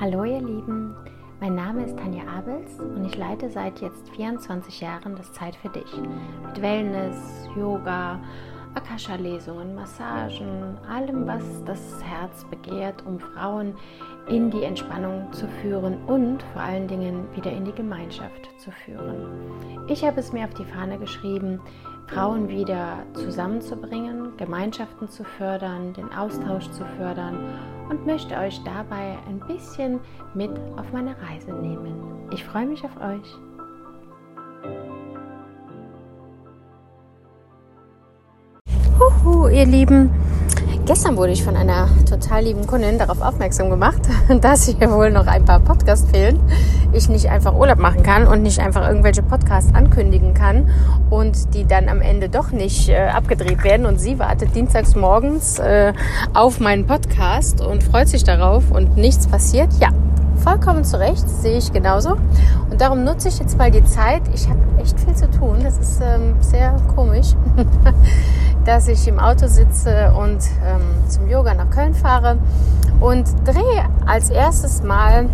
Hallo ihr Lieben, mein Name ist Tanja Abels und ich leite seit jetzt 24 Jahren das Zeit für dich mit Wellness, Yoga, Akasha-Lesungen, Massagen, allem, was das Herz begehrt, um Frauen in die Entspannung zu führen und vor allen Dingen wieder in die Gemeinschaft zu führen. Ich habe es mir auf die Fahne geschrieben, Frauen wieder zusammenzubringen, Gemeinschaften zu fördern, den Austausch zu fördern und möchte euch dabei ein bisschen mit auf meine Reise nehmen. Ich freue mich auf euch. Huhu, ihr Lieben. Gestern wurde ich von einer total lieben Kundin darauf aufmerksam gemacht, dass hier wohl noch ein paar Podcasts fehlen. Ich nicht einfach Urlaub machen kann und nicht einfach irgendwelche Podcasts ankündigen kann und die dann am Ende doch nicht äh, abgedreht werden. Und sie wartet dienstags morgens äh, auf meinen Podcast und freut sich darauf und nichts passiert. Ja, vollkommen zu Recht, sehe ich genauso. Und darum nutze ich jetzt mal die Zeit. Ich habe echt viel zu tun. Das ist ähm, sehr komisch, dass ich im Auto sitze und ähm, zum Yoga nach Köln fahre und drehe als erstes Mal,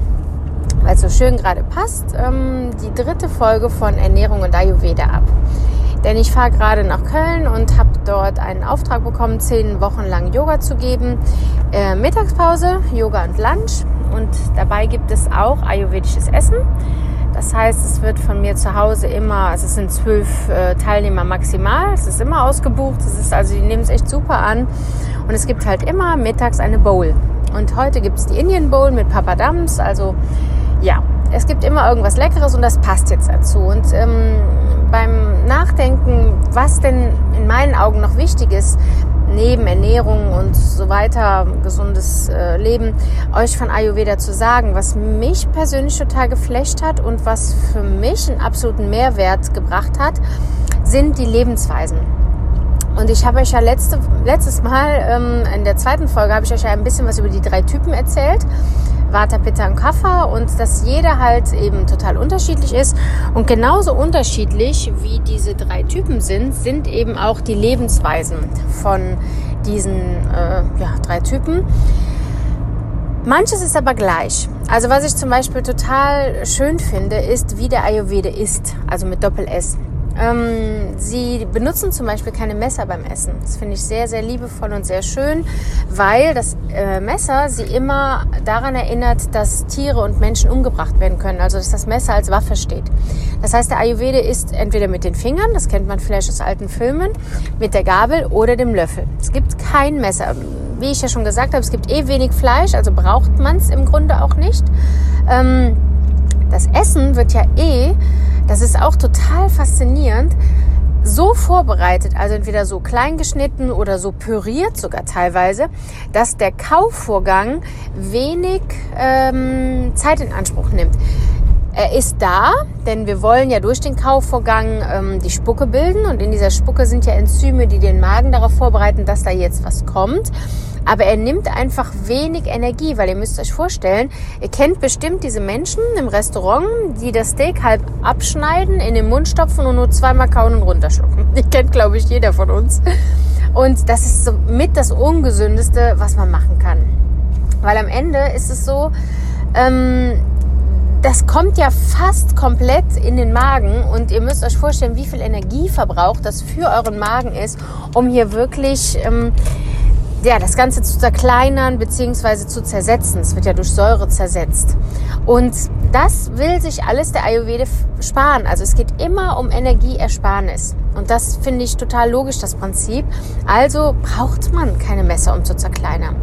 weil es so schön gerade passt, ähm, die dritte Folge von Ernährung und Ayurveda ab. Denn ich fahre gerade nach Köln und habe dort einen Auftrag bekommen, zehn Wochen lang Yoga zu geben. Äh, Mittagspause, Yoga und Lunch. Und dabei gibt es auch ayurvedisches Essen. Das heißt, es wird von mir zu Hause immer, also es sind zwölf äh, Teilnehmer maximal, es ist immer ausgebucht, es ist also, die nehmen es echt super an. Und es gibt halt immer mittags eine Bowl. Und heute gibt es die Indian Bowl mit Papadams, also ja, es gibt immer irgendwas Leckeres und das passt jetzt dazu. Und ähm, beim Nachdenken, was denn in meinen Augen noch wichtig ist, neben Ernährung und so weiter, gesundes äh, Leben, euch von Ayurveda zu sagen, was mich persönlich total geflasht hat und was für mich einen absoluten Mehrwert gebracht hat, sind die Lebensweisen. Und ich habe euch ja letzte, letztes Mal ähm, in der zweiten Folge habe ich euch ja ein bisschen was über die drei Typen erzählt. Vata, Pitta und Kapha und dass jeder halt eben total unterschiedlich ist und genauso unterschiedlich wie diese drei Typen sind, sind eben auch die Lebensweisen von diesen äh, ja, drei Typen. Manches ist aber gleich. Also was ich zum Beispiel total schön finde, ist, wie der Ayurveda ist, also mit Doppel-S. Ähm, sie benutzen zum Beispiel keine Messer beim Essen. Das finde ich sehr, sehr liebevoll und sehr schön, weil das äh, Messer sie immer daran erinnert, dass Tiere und Menschen umgebracht werden können. Also dass das Messer als Waffe steht. Das heißt, der Ayurveda isst entweder mit den Fingern, das kennt man vielleicht aus alten Filmen, mit der Gabel oder dem Löffel. Es gibt kein Messer. Wie ich ja schon gesagt habe, es gibt eh wenig Fleisch, also braucht man es im Grunde auch nicht. Ähm, das Essen wird ja eh das ist auch total faszinierend, so vorbereitet, also entweder so klein geschnitten oder so püriert sogar teilweise, dass der Kaufvorgang wenig ähm, Zeit in Anspruch nimmt. Er ist da, denn wir wollen ja durch den Kaufvorgang ähm, die Spucke bilden und in dieser Spucke sind ja Enzyme, die den Magen darauf vorbereiten, dass da jetzt was kommt. Aber er nimmt einfach wenig Energie, weil ihr müsst euch vorstellen, ihr kennt bestimmt diese Menschen im Restaurant, die das Steak halb abschneiden, in den Mund stopfen und nur zweimal kauen und runterschlucken. Die kennt, glaube ich, jeder von uns. Und das ist so mit das Ungesündeste, was man machen kann. Weil am Ende ist es so, ähm, das kommt ja fast komplett in den Magen und ihr müsst euch vorstellen, wie viel Energieverbrauch das für euren Magen ist, um hier wirklich ähm, ja, das Ganze zu zerkleinern bzw. zu zersetzen. Es wird ja durch Säure zersetzt. Und das will sich alles der Ayurveda sparen. Also es geht immer um Energieersparnis. Und das finde ich total logisch, das Prinzip. Also braucht man keine Messer, um zu zerkleinern.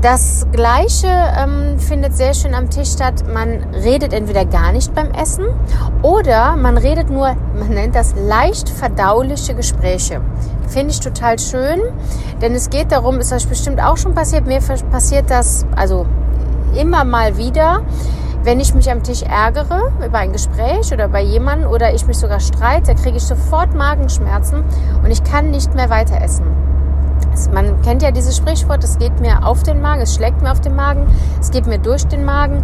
Das Gleiche ähm, findet sehr schön am Tisch statt. Man redet entweder gar nicht beim Essen oder man redet nur, man nennt das leicht verdauliche Gespräche. Finde ich total schön, denn es geht darum, ist euch bestimmt auch schon passiert, mir passiert das also immer mal wieder, wenn ich mich am Tisch ärgere über ein Gespräch oder bei jemandem oder ich mich sogar streite, kriege ich sofort Magenschmerzen und ich kann nicht mehr weiter essen. Man kennt ja dieses Sprichwort, es geht mir auf den Magen, es schlägt mir auf den Magen, es geht mir durch den Magen.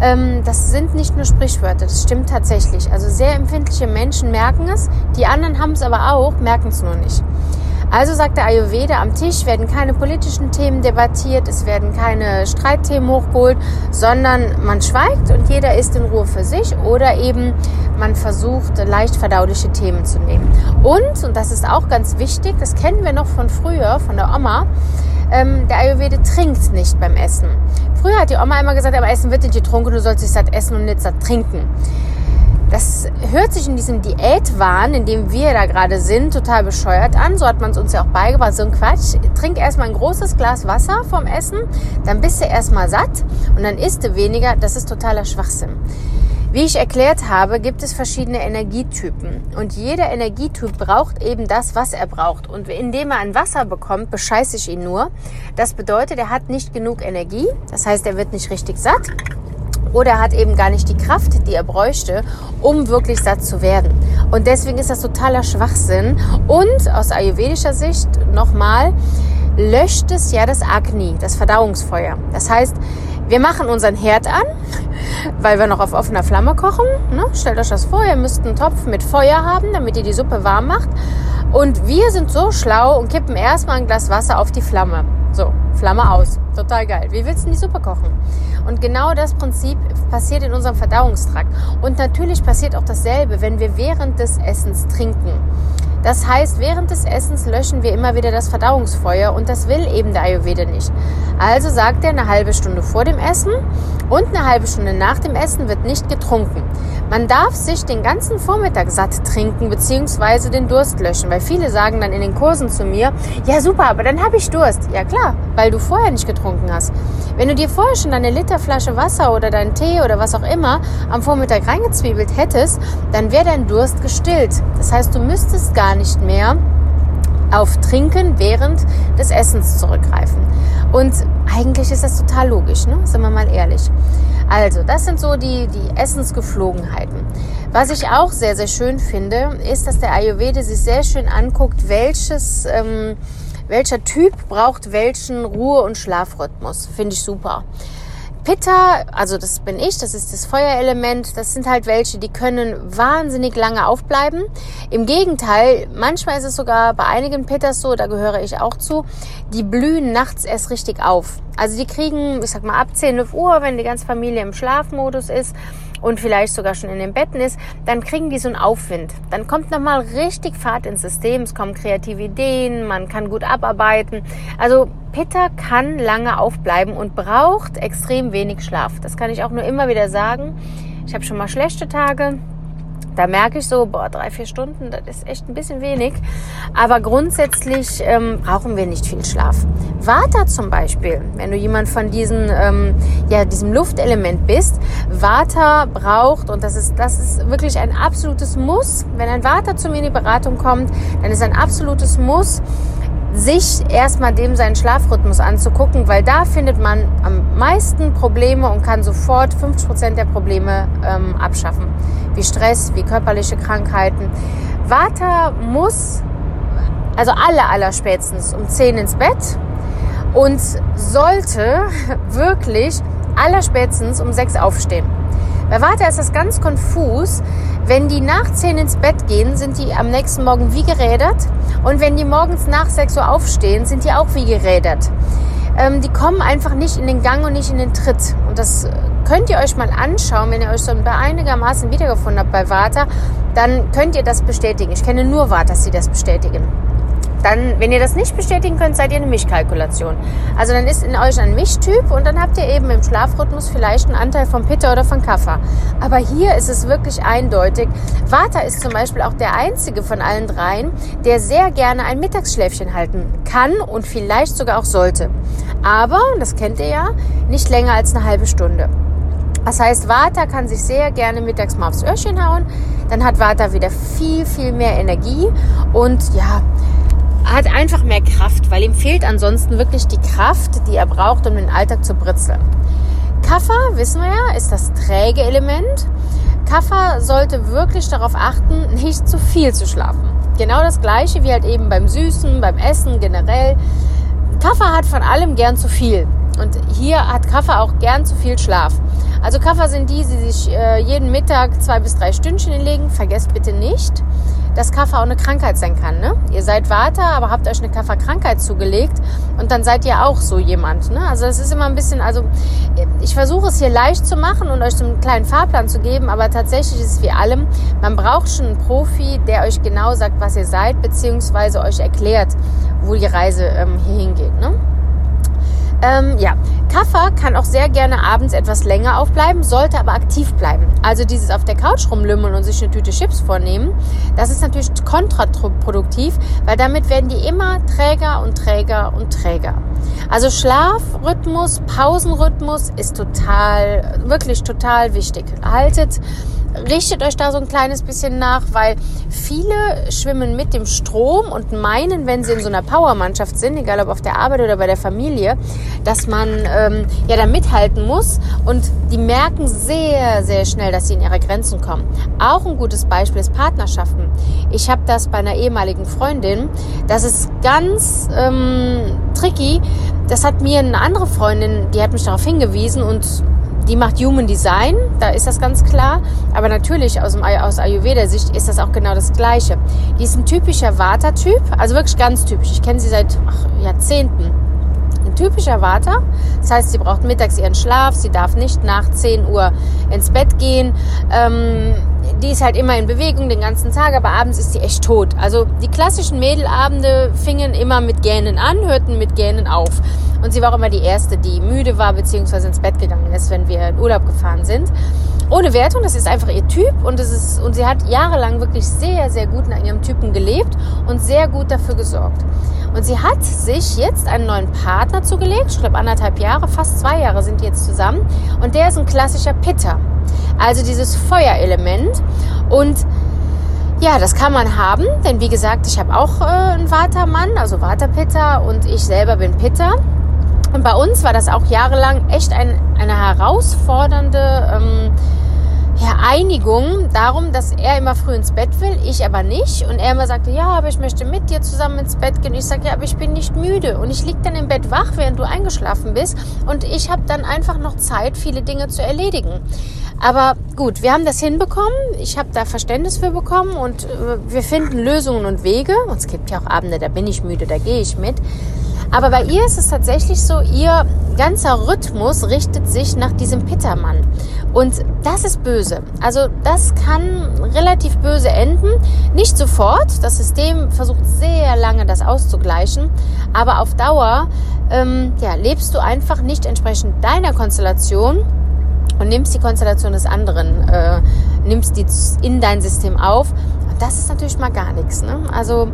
Ähm, das sind nicht nur Sprichwörter, das stimmt tatsächlich. Also sehr empfindliche Menschen merken es, die anderen haben es aber auch, merken es nur nicht. Also sagt der Ayurveda, am Tisch werden keine politischen Themen debattiert, es werden keine Streitthemen hochgeholt, sondern man schweigt und jeder ist in Ruhe für sich oder eben man versucht, leicht verdauliche Themen zu nehmen. Und, und das ist auch ganz wichtig, das kennen wir noch von früher, von der Oma, ähm, der Ayurveda trinkt nicht beim Essen. Früher hat die Oma immer gesagt, aber Essen wird nicht getrunken, du sollst dich satt essen und nicht satt trinken. Das hört sich in diesem Diätwahn, in dem wir da gerade sind, total bescheuert an. So hat man es uns ja auch beigebracht. So ein Quatsch. Trink erstmal ein großes Glas Wasser vom Essen, dann bist du erstmal satt und dann isst du weniger. Das ist totaler Schwachsinn. Wie ich erklärt habe, gibt es verschiedene Energietypen und jeder Energietyp braucht eben das, was er braucht. Und indem er ein Wasser bekommt, bescheiße ich ihn nur. Das bedeutet, er hat nicht genug Energie, das heißt, er wird nicht richtig satt oder er hat eben gar nicht die Kraft, die er bräuchte, um wirklich satt zu werden. Und deswegen ist das totaler Schwachsinn. Und aus ayurvedischer Sicht nochmal, löscht es ja das Agni, das Verdauungsfeuer. Das heißt, wir machen unseren Herd an, weil wir noch auf offener Flamme kochen. Ne? Stellt euch das vor, ihr müsst einen Topf mit Feuer haben, damit ihr die Suppe warm macht. Und wir sind so schlau und kippen erstmal ein Glas Wasser auf die Flamme. Flamme aus. Total geil. Wie willst du die Suppe kochen? Und genau das Prinzip passiert in unserem Verdauungstrakt. Und natürlich passiert auch dasselbe, wenn wir während des Essens trinken. Das heißt, während des Essens löschen wir immer wieder das Verdauungsfeuer und das will eben der Ayurveda nicht. Also sagt er, eine halbe Stunde vor dem Essen und eine halbe Stunde nach dem Essen wird nicht getrunken. Man darf sich den ganzen Vormittag satt trinken bzw. den Durst löschen, weil viele sagen dann in den Kursen zu mir, ja super, aber dann habe ich Durst. Ja klar, weil du vorher nicht getrunken hast. Wenn du dir vorher schon deine Literflasche Wasser oder deinen Tee oder was auch immer am Vormittag reingezwiebelt hättest, dann wäre dein Durst gestillt. Das heißt, du müsstest gar nicht mehr auf Trinken während des Essens zurückgreifen. Und eigentlich ist das total logisch, ne? sind wir mal ehrlich. Also, das sind so die, die Essensgeflogenheiten. Was ich auch sehr, sehr schön finde, ist, dass der Ayurveda sich sehr schön anguckt, welches, ähm, welcher Typ braucht welchen Ruhe- und Schlafrhythmus. Finde ich super. Pitta, also das bin ich, das ist das Feuerelement, das sind halt welche, die können wahnsinnig lange aufbleiben. Im Gegenteil, manchmal ist es sogar bei einigen Pittas so, da gehöre ich auch zu, die blühen nachts erst richtig auf. Also die kriegen, ich sag mal, ab 10 Uhr, wenn die ganze Familie im Schlafmodus ist, und vielleicht sogar schon in den Betten ist, dann kriegen die so einen Aufwind. Dann kommt nochmal richtig Fahrt ins System, es kommen kreative Ideen, man kann gut abarbeiten. Also Pitta kann lange aufbleiben und braucht extrem wenig Schlaf. Das kann ich auch nur immer wieder sagen. Ich habe schon mal schlechte Tage, da merke ich so, boah, drei, vier Stunden, das ist echt ein bisschen wenig. Aber grundsätzlich ähm, brauchen wir nicht viel Schlaf. Vata zum Beispiel, wenn du jemand von diesen, ähm, ja, diesem Luftelement bist, Vata braucht, und das ist, das ist wirklich ein absolutes Muss, wenn ein Vata zu mir in die Beratung kommt, dann ist ein absolutes Muss, sich erstmal dem seinen Schlafrhythmus anzugucken, weil da findet man am meisten Probleme und kann sofort 50 Prozent der Probleme ähm, abschaffen. Wie Stress, wie körperliche Krankheiten. Vata muss, also alle aller spätestens um 10 ins Bett und sollte wirklich allerspätestens um 6 aufstehen. Bei Vata ist das ganz konfus. Wenn die nach 10 ins Bett gehen, sind die am nächsten Morgen wie gerädert. Und wenn die morgens nach 6 Uhr aufstehen, sind die auch wie gerädert. Ähm, die kommen einfach nicht in den Gang und nicht in den Tritt. Und das könnt ihr euch mal anschauen, wenn ihr euch so einigermaßen wiedergefunden habt bei Vata, dann könnt ihr das bestätigen. Ich kenne nur Vatas, die das bestätigen dann, wenn ihr das nicht bestätigen könnt, seid ihr eine Mischkalkulation. Also dann ist in euch ein Mischtyp und dann habt ihr eben im Schlafrhythmus vielleicht einen Anteil von Pitta oder von Kaffer. Aber hier ist es wirklich eindeutig. Vata ist zum Beispiel auch der einzige von allen dreien, der sehr gerne ein Mittagsschläfchen halten kann und vielleicht sogar auch sollte. Aber, das kennt ihr ja, nicht länger als eine halbe Stunde. Das heißt, Vata kann sich sehr gerne mittags mal aufs Öhrchen hauen. Dann hat Vata wieder viel, viel mehr Energie. Und ja, hat einfach mehr Kraft, weil ihm fehlt ansonsten wirklich die Kraft, die er braucht, um den Alltag zu britzeln. Kaffer, wissen wir ja, ist das träge Element. Kaffer sollte wirklich darauf achten, nicht zu viel zu schlafen. Genau das gleiche wie halt eben beim Süßen, beim Essen generell. Kaffer hat von allem gern zu viel. Und hier hat Kaffer auch gern zu viel Schlaf. Also Kaffer sind die, die sich äh, jeden Mittag zwei bis drei Stündchen legen. Vergesst bitte nicht, dass Kaffer auch eine Krankheit sein kann. Ne? Ihr seid Vater, aber habt euch eine Kafferkrankheit zugelegt und dann seid ihr auch so jemand. Ne? Also es ist immer ein bisschen, also ich versuche es hier leicht zu machen und euch so einen kleinen Fahrplan zu geben, aber tatsächlich ist es wie allem, man braucht schon einen Profi, der euch genau sagt, was ihr seid, beziehungsweise euch erklärt, wo die Reise ähm, hier hingeht. Ne? Ähm, ja, Kaffer kann auch sehr gerne abends etwas länger aufbleiben, sollte aber aktiv bleiben. Also dieses auf der Couch rumlümmeln und sich eine Tüte Chips vornehmen, das ist natürlich kontraproduktiv, weil damit werden die immer träger und träger und träger. Also Schlafrhythmus, Pausenrhythmus ist total, wirklich total wichtig. Haltet richtet euch da so ein kleines bisschen nach, weil viele schwimmen mit dem Strom und meinen, wenn sie in so einer Powermannschaft sind, egal ob auf der Arbeit oder bei der Familie, dass man ähm, ja da mithalten muss und die merken sehr, sehr schnell, dass sie in ihre Grenzen kommen. Auch ein gutes Beispiel ist Partnerschaften. Ich habe das bei einer ehemaligen Freundin. Das ist ganz ähm, tricky. Das hat mir eine andere Freundin, die hat mich darauf hingewiesen und die macht Human Design, da ist das ganz klar. Aber natürlich aus, aus Ayurveda-Sicht ist das auch genau das Gleiche. Die ist ein typischer Vata-Typ, also wirklich ganz typisch. Ich kenne sie seit ach, Jahrzehnten. Ein typischer Vata, das heißt, sie braucht mittags ihren Schlaf, sie darf nicht nach 10 Uhr ins Bett gehen. Ähm, die ist halt immer in Bewegung den ganzen Tag, aber abends ist sie echt tot. Also die klassischen Mädelabende fingen immer mit Gähnen an, hörten mit Gähnen auf. Und sie war auch immer die Erste, die müde war bzw. ins Bett gegangen ist, wenn wir in Urlaub gefahren sind. Ohne Wertung, das ist einfach ihr Typ und, es ist, und sie hat jahrelang wirklich sehr, sehr gut nach ihrem Typen gelebt und sehr gut dafür gesorgt. Und sie hat sich jetzt einen neuen Partner zugelegt, ich glaube anderthalb Jahre, fast zwei Jahre sind die jetzt zusammen. Und der ist ein klassischer Pitter. Also dieses Feuerelement. Und ja, das kann man haben, denn wie gesagt, ich habe auch äh, einen Watermann, also Waterpitter und ich selber bin Pitter. Und bei uns war das auch jahrelang echt ein, eine herausfordernde ähm, ja, Einigung darum, dass er immer früh ins Bett will, ich aber nicht. Und er immer sagte, ja, aber ich möchte mit dir zusammen ins Bett gehen. Ich sage, ja, aber ich bin nicht müde. Und ich lieg dann im Bett wach, während du eingeschlafen bist. Und ich habe dann einfach noch Zeit, viele Dinge zu erledigen. Aber gut, wir haben das hinbekommen. Ich habe da Verständnis für bekommen und äh, wir finden Lösungen und Wege. Und es gibt ja auch Abende, da bin ich müde, da gehe ich mit. Aber bei ihr ist es tatsächlich so, ihr ganzer Rhythmus richtet sich nach diesem Pittermann. Und das ist böse. Also das kann relativ böse enden. Nicht sofort. Das System versucht sehr lange das auszugleichen. Aber auf Dauer ähm, ja, lebst du einfach nicht entsprechend deiner Konstellation und nimmst die Konstellation des anderen, äh, nimmst die in dein System auf. Und das ist natürlich mal gar nichts. Ne? Also,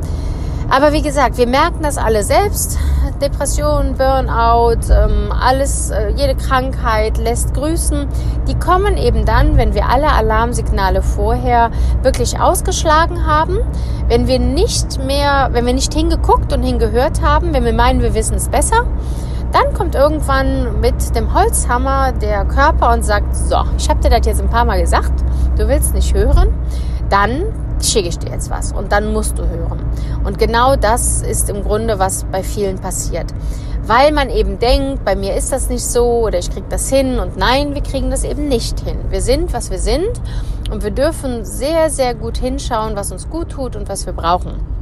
aber wie gesagt, wir merken das alle selbst. Depression, Burnout, ähm, alles, äh, jede Krankheit lässt grüßen. Die kommen eben dann, wenn wir alle Alarmsignale vorher wirklich ausgeschlagen haben, wenn wir nicht mehr, wenn wir nicht hingeguckt und hingehört haben, wenn wir meinen, wir wissen es besser dann kommt irgendwann mit dem Holzhammer der Körper und sagt, so, ich habe dir das jetzt ein paar Mal gesagt, du willst nicht hören, dann schicke ich dir jetzt was und dann musst du hören. Und genau das ist im Grunde, was bei vielen passiert. Weil man eben denkt, bei mir ist das nicht so oder ich kriege das hin und nein, wir kriegen das eben nicht hin. Wir sind, was wir sind und wir dürfen sehr, sehr gut hinschauen, was uns gut tut und was wir brauchen.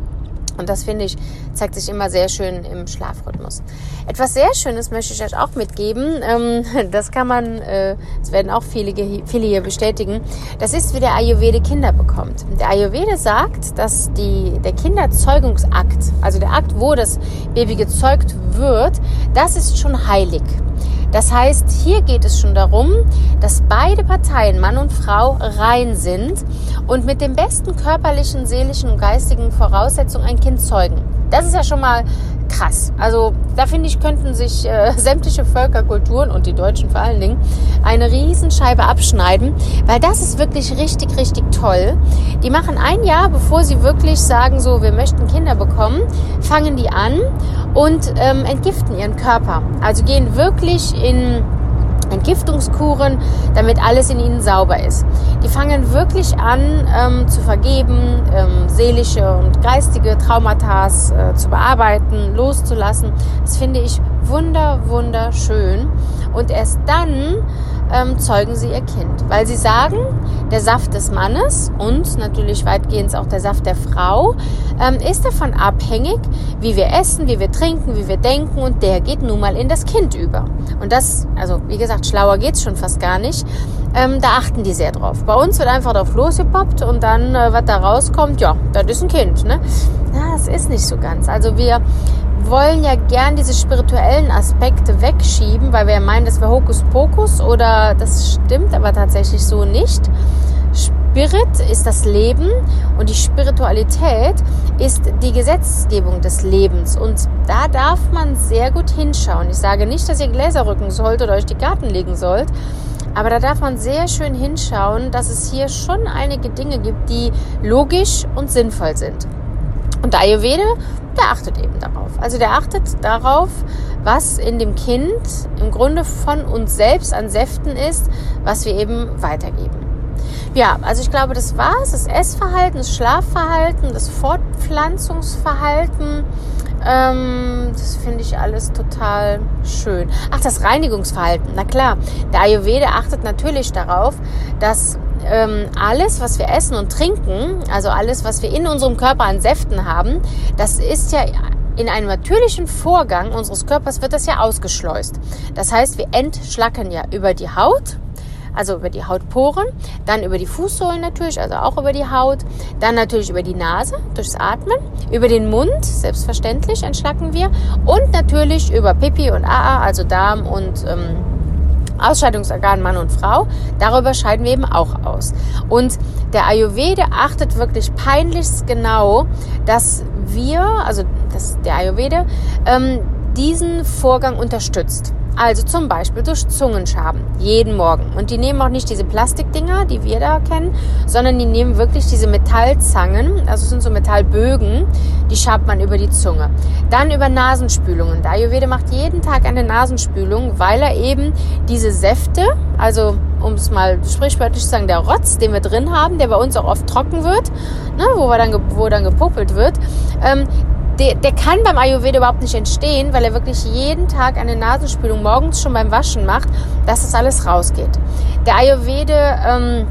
Und das finde ich, zeigt sich immer sehr schön im Schlafrhythmus. Etwas sehr Schönes möchte ich euch auch mitgeben. Ähm, das kann man, äh, das werden auch viele, viele hier bestätigen. Das ist, wie der Ayurvede Kinder bekommt. Der Ayurvede sagt, dass die, der Kinderzeugungsakt, also der Akt, wo das Baby gezeugt wird, das ist schon heilig. Das heißt, hier geht es schon darum, dass beide Parteien, Mann und Frau, rein sind und mit den besten körperlichen, seelischen und geistigen Voraussetzungen ein Kind zeugen. Das ist ja schon mal krass. Also da finde ich, könnten sich äh, sämtliche Völkerkulturen und die Deutschen vor allen Dingen eine Riesenscheibe abschneiden, weil das ist wirklich richtig, richtig toll. Die machen ein Jahr, bevor sie wirklich sagen, so, wir möchten Kinder bekommen, fangen die an und ähm, entgiften ihren Körper. Also gehen wirklich in Entgiftungskuren, damit alles in ihnen sauber ist. Die fangen wirklich an ähm, zu vergeben, ähm, seelische und geistige Traumata äh, zu bearbeiten, loszulassen. Das finde ich wunder, wunderschön. Und erst dann ähm, zeugen sie ihr Kind. Weil sie sagen, der Saft des Mannes und natürlich weitgehend auch der Saft der Frau ähm, ist davon abhängig, wie wir essen, wie wir trinken, wie wir denken und der geht nun mal in das Kind über. Und das, also wie gesagt, schlauer geht's schon fast gar nicht. Ähm, da achten die sehr drauf. Bei uns wird einfach drauf losgepoppt und dann, äh, was da rauskommt, ja, das ist ein Kind. Ne? Ja, das ist nicht so ganz. Also wir wollen ja gern diese spirituellen Aspekte wegschieben, weil wir meinen, das wäre Hokuspokus oder das stimmt aber tatsächlich so nicht. Spirit ist das Leben und die Spiritualität ist die Gesetzgebung des Lebens. Und da darf man sehr gut hinschauen. Ich sage nicht, dass ihr Gläser rücken sollt oder euch die Garten legen sollt. Aber da darf man sehr schön hinschauen, dass es hier schon einige Dinge gibt, die logisch und sinnvoll sind. Und der Ayurveda, der achtet eben darauf. Also der achtet darauf, was in dem Kind im Grunde von uns selbst an Säften ist, was wir eben weitergeben. Ja, also ich glaube, das war's. Das Essverhalten, das Schlafverhalten, das Fortpflanzungsverhalten. Ähm, das finde ich alles total schön. Ach, das Reinigungsverhalten. Na klar, der Ayurveda achtet natürlich darauf, dass ähm, alles, was wir essen und trinken, also alles, was wir in unserem Körper an Säften haben, das ist ja in einem natürlichen Vorgang unseres Körpers wird das ja ausgeschleust. Das heißt, wir entschlacken ja über die Haut, also über die Hautporen, dann über die Fußsohlen natürlich, also auch über die Haut, dann natürlich über die Nase durchs Atmen, über den Mund, selbstverständlich entschlacken wir und natürlich über Pipi und AA, also Darm und ähm, Ausscheidungsorgan Mann und Frau. Darüber scheiden wir eben auch aus. Und der Ayurveda achtet wirklich peinlichst genau, dass wir, also dass der Ayurveda, ähm, diesen Vorgang unterstützt. Also zum Beispiel durch Zungenschaben, jeden Morgen. Und die nehmen auch nicht diese Plastikdinger, die wir da kennen, sondern die nehmen wirklich diese Metallzangen, also sind so Metallbögen, die schabt man über die Zunge. Dann über Nasenspülungen. Der Ayurveda macht jeden Tag eine Nasenspülung, weil er eben diese Säfte, also um es mal sprichwörtlich zu sagen, der Rotz, den wir drin haben, der bei uns auch oft trocken wird, ne, wo, dann, wo dann gepuppelt wird, ähm, der, der kann beim Ayurveda überhaupt nicht entstehen, weil er wirklich jeden Tag eine Nasenspülung morgens schon beim Waschen macht, dass das alles rausgeht. Der Ayurveda ähm,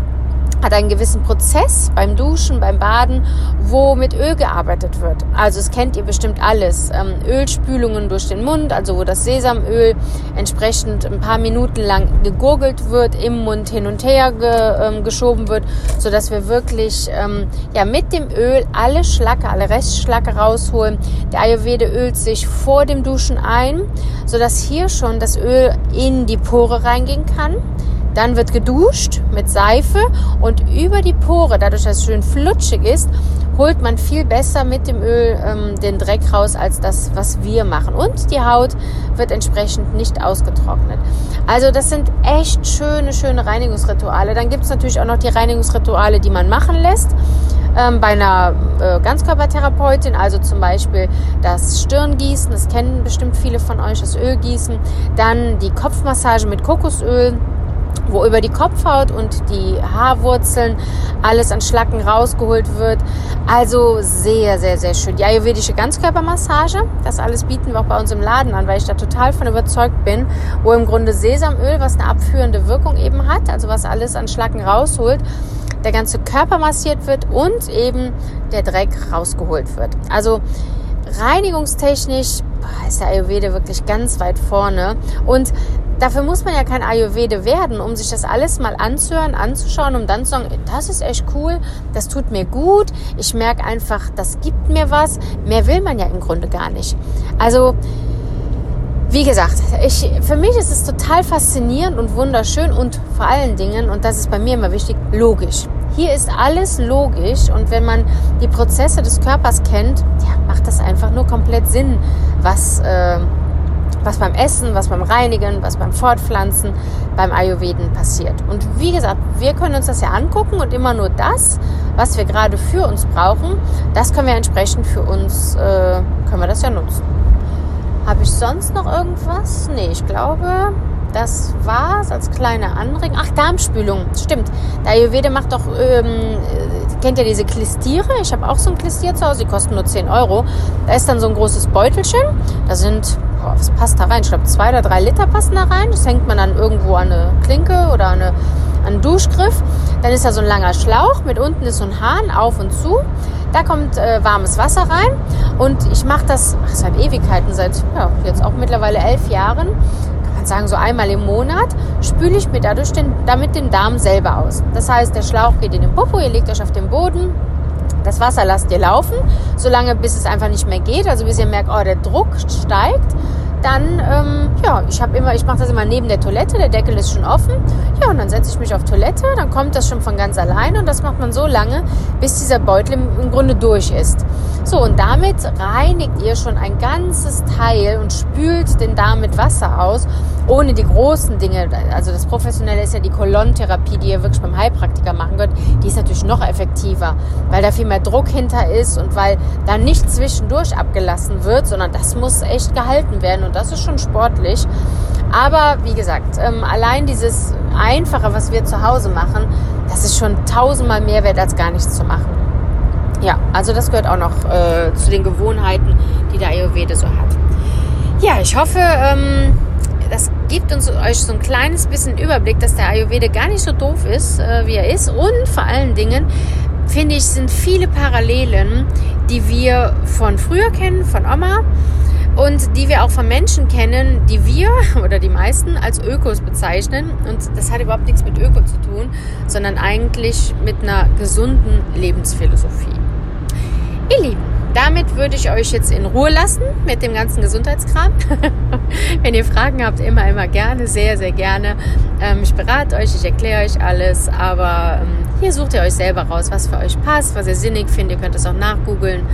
hat einen gewissen Prozess beim Duschen, beim Baden, wo mit Öl gearbeitet wird. Also es kennt ihr bestimmt alles. Ähm, Ölspülungen durch den Mund, also wo das Sesamöl entsprechend ein paar Minuten lang gegurgelt wird, im Mund hin und her ge, ähm, geschoben wird, so dass wir wirklich ähm, ja mit dem Öl alle Schlacke, alle Restschlacke rausholen. Der Ayurveda ölt sich vor dem Duschen ein, so dass hier schon das Öl in die Pore reingehen kann. Dann wird geduscht mit Seife und über die Pore, dadurch, dass es schön flutschig ist, holt man viel besser mit dem Öl ähm, den Dreck raus als das, was wir machen. Und die Haut wird entsprechend nicht ausgetrocknet. Also das sind echt schöne, schöne Reinigungsrituale. Dann gibt es natürlich auch noch die Reinigungsrituale, die man machen lässt. Ähm, bei einer äh, Ganzkörpertherapeutin, also zum Beispiel das Stirngießen, das kennen bestimmt viele von euch, das Ölgießen. Dann die Kopfmassage mit Kokosöl wo über die Kopfhaut und die Haarwurzeln alles an Schlacken rausgeholt wird. Also sehr, sehr, sehr schön. Die ayurvedische Ganzkörpermassage, das alles bieten wir auch bei uns im Laden an, weil ich da total von überzeugt bin, wo im Grunde Sesamöl, was eine abführende Wirkung eben hat, also was alles an Schlacken rausholt, der ganze Körper massiert wird und eben der Dreck rausgeholt wird. Also reinigungstechnisch ist der Ayurveda wirklich ganz weit vorne. Und dafür muss man ja kein Ayurvede werden, um sich das alles mal anzuhören, anzuschauen, um dann zu sagen, das ist echt cool, das tut mir gut, ich merke einfach, das gibt mir was. Mehr will man ja im Grunde gar nicht. Also, wie gesagt, ich, für mich ist es total faszinierend und wunderschön und vor allen Dingen, und das ist bei mir immer wichtig, logisch. Hier ist alles logisch und wenn man die Prozesse des Körpers kennt, ja, macht das einfach nur komplett Sinn, was, äh, was beim Essen, was beim Reinigen, was beim Fortpflanzen, beim Ayurveden passiert. Und wie gesagt, wir können uns das ja angucken und immer nur das, was wir gerade für uns brauchen, das können wir entsprechend für uns, äh, können wir das ja nutzen. Habe ich sonst noch irgendwas? Nee, ich glaube, das war's als kleine Anregung. Ach, Darmspülung, stimmt. Der Ayurveda macht doch, ähm, äh, kennt ihr diese Klistiere? Ich habe auch so ein Klistier zu Hause, die kosten nur 10 Euro. Da ist dann so ein großes Beutelchen. Da sind was passt da rein? Ich glaube, zwei oder drei Liter passen da rein. Das hängt man dann irgendwo an eine Klinke oder an, eine, an einen Duschgriff. Dann ist da so ein langer Schlauch. Mit unten ist so ein Hahn auf und zu. Da kommt äh, warmes Wasser rein. Und ich mache das ach, seit Ewigkeiten, seit ja, jetzt auch mittlerweile elf Jahren. Kann man sagen, so einmal im Monat spüle ich mir dadurch den, damit den Darm selber aus. Das heißt, der Schlauch geht in den Popo, ihr legt euch auf den Boden, das Wasser lasst ihr laufen, solange bis es einfach nicht mehr geht, also bis ihr merkt, oh, der Druck steigt. Dann, ähm, ja, ich habe immer, ich mache das immer neben der Toilette, der Deckel ist schon offen. Ja, und dann setze ich mich auf Toilette, dann kommt das schon von ganz alleine und das macht man so lange, bis dieser Beutel im, im Grunde durch ist. So, und damit reinigt ihr schon ein ganzes Teil und spült den Darm mit Wasser aus, ohne die großen Dinge. Also das Professionelle ist ja die Kolontherapie, die ihr wirklich beim Heilpraktiker machen könnt. Die ist natürlich noch effektiver, weil da viel mehr Druck hinter ist und weil da nicht zwischendurch abgelassen wird, sondern das muss echt gehalten werden und das ist schon sportlich. Aber wie gesagt, ähm, allein dieses Einfache, was wir zu Hause machen, das ist schon tausendmal mehr wert, als gar nichts zu machen. Ja, also das gehört auch noch äh, zu den Gewohnheiten, die der Ayurveda so hat. Ja, ich hoffe, ähm, das gibt uns euch so ein kleines bisschen Überblick, dass der Ayurveda gar nicht so doof ist, äh, wie er ist. Und vor allen Dingen, finde ich, sind viele Parallelen, die wir von früher kennen, von Oma und die wir auch von Menschen kennen, die wir oder die meisten als Ökos bezeichnen. Und das hat überhaupt nichts mit Öko zu tun, sondern eigentlich mit einer gesunden Lebensphilosophie. Ihr Lieben, damit würde ich euch jetzt in Ruhe lassen mit dem ganzen Gesundheitskram. Wenn ihr Fragen habt, immer, immer gerne, sehr, sehr gerne. Ähm, ich berate euch, ich erkläre euch alles, aber ähm, hier sucht ihr euch selber raus, was für euch passt, was ihr sinnig findet. Ihr könnt es auch nachgoogeln.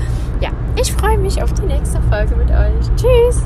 Ich freue mich auf die nächste Folge mit euch. Tschüss!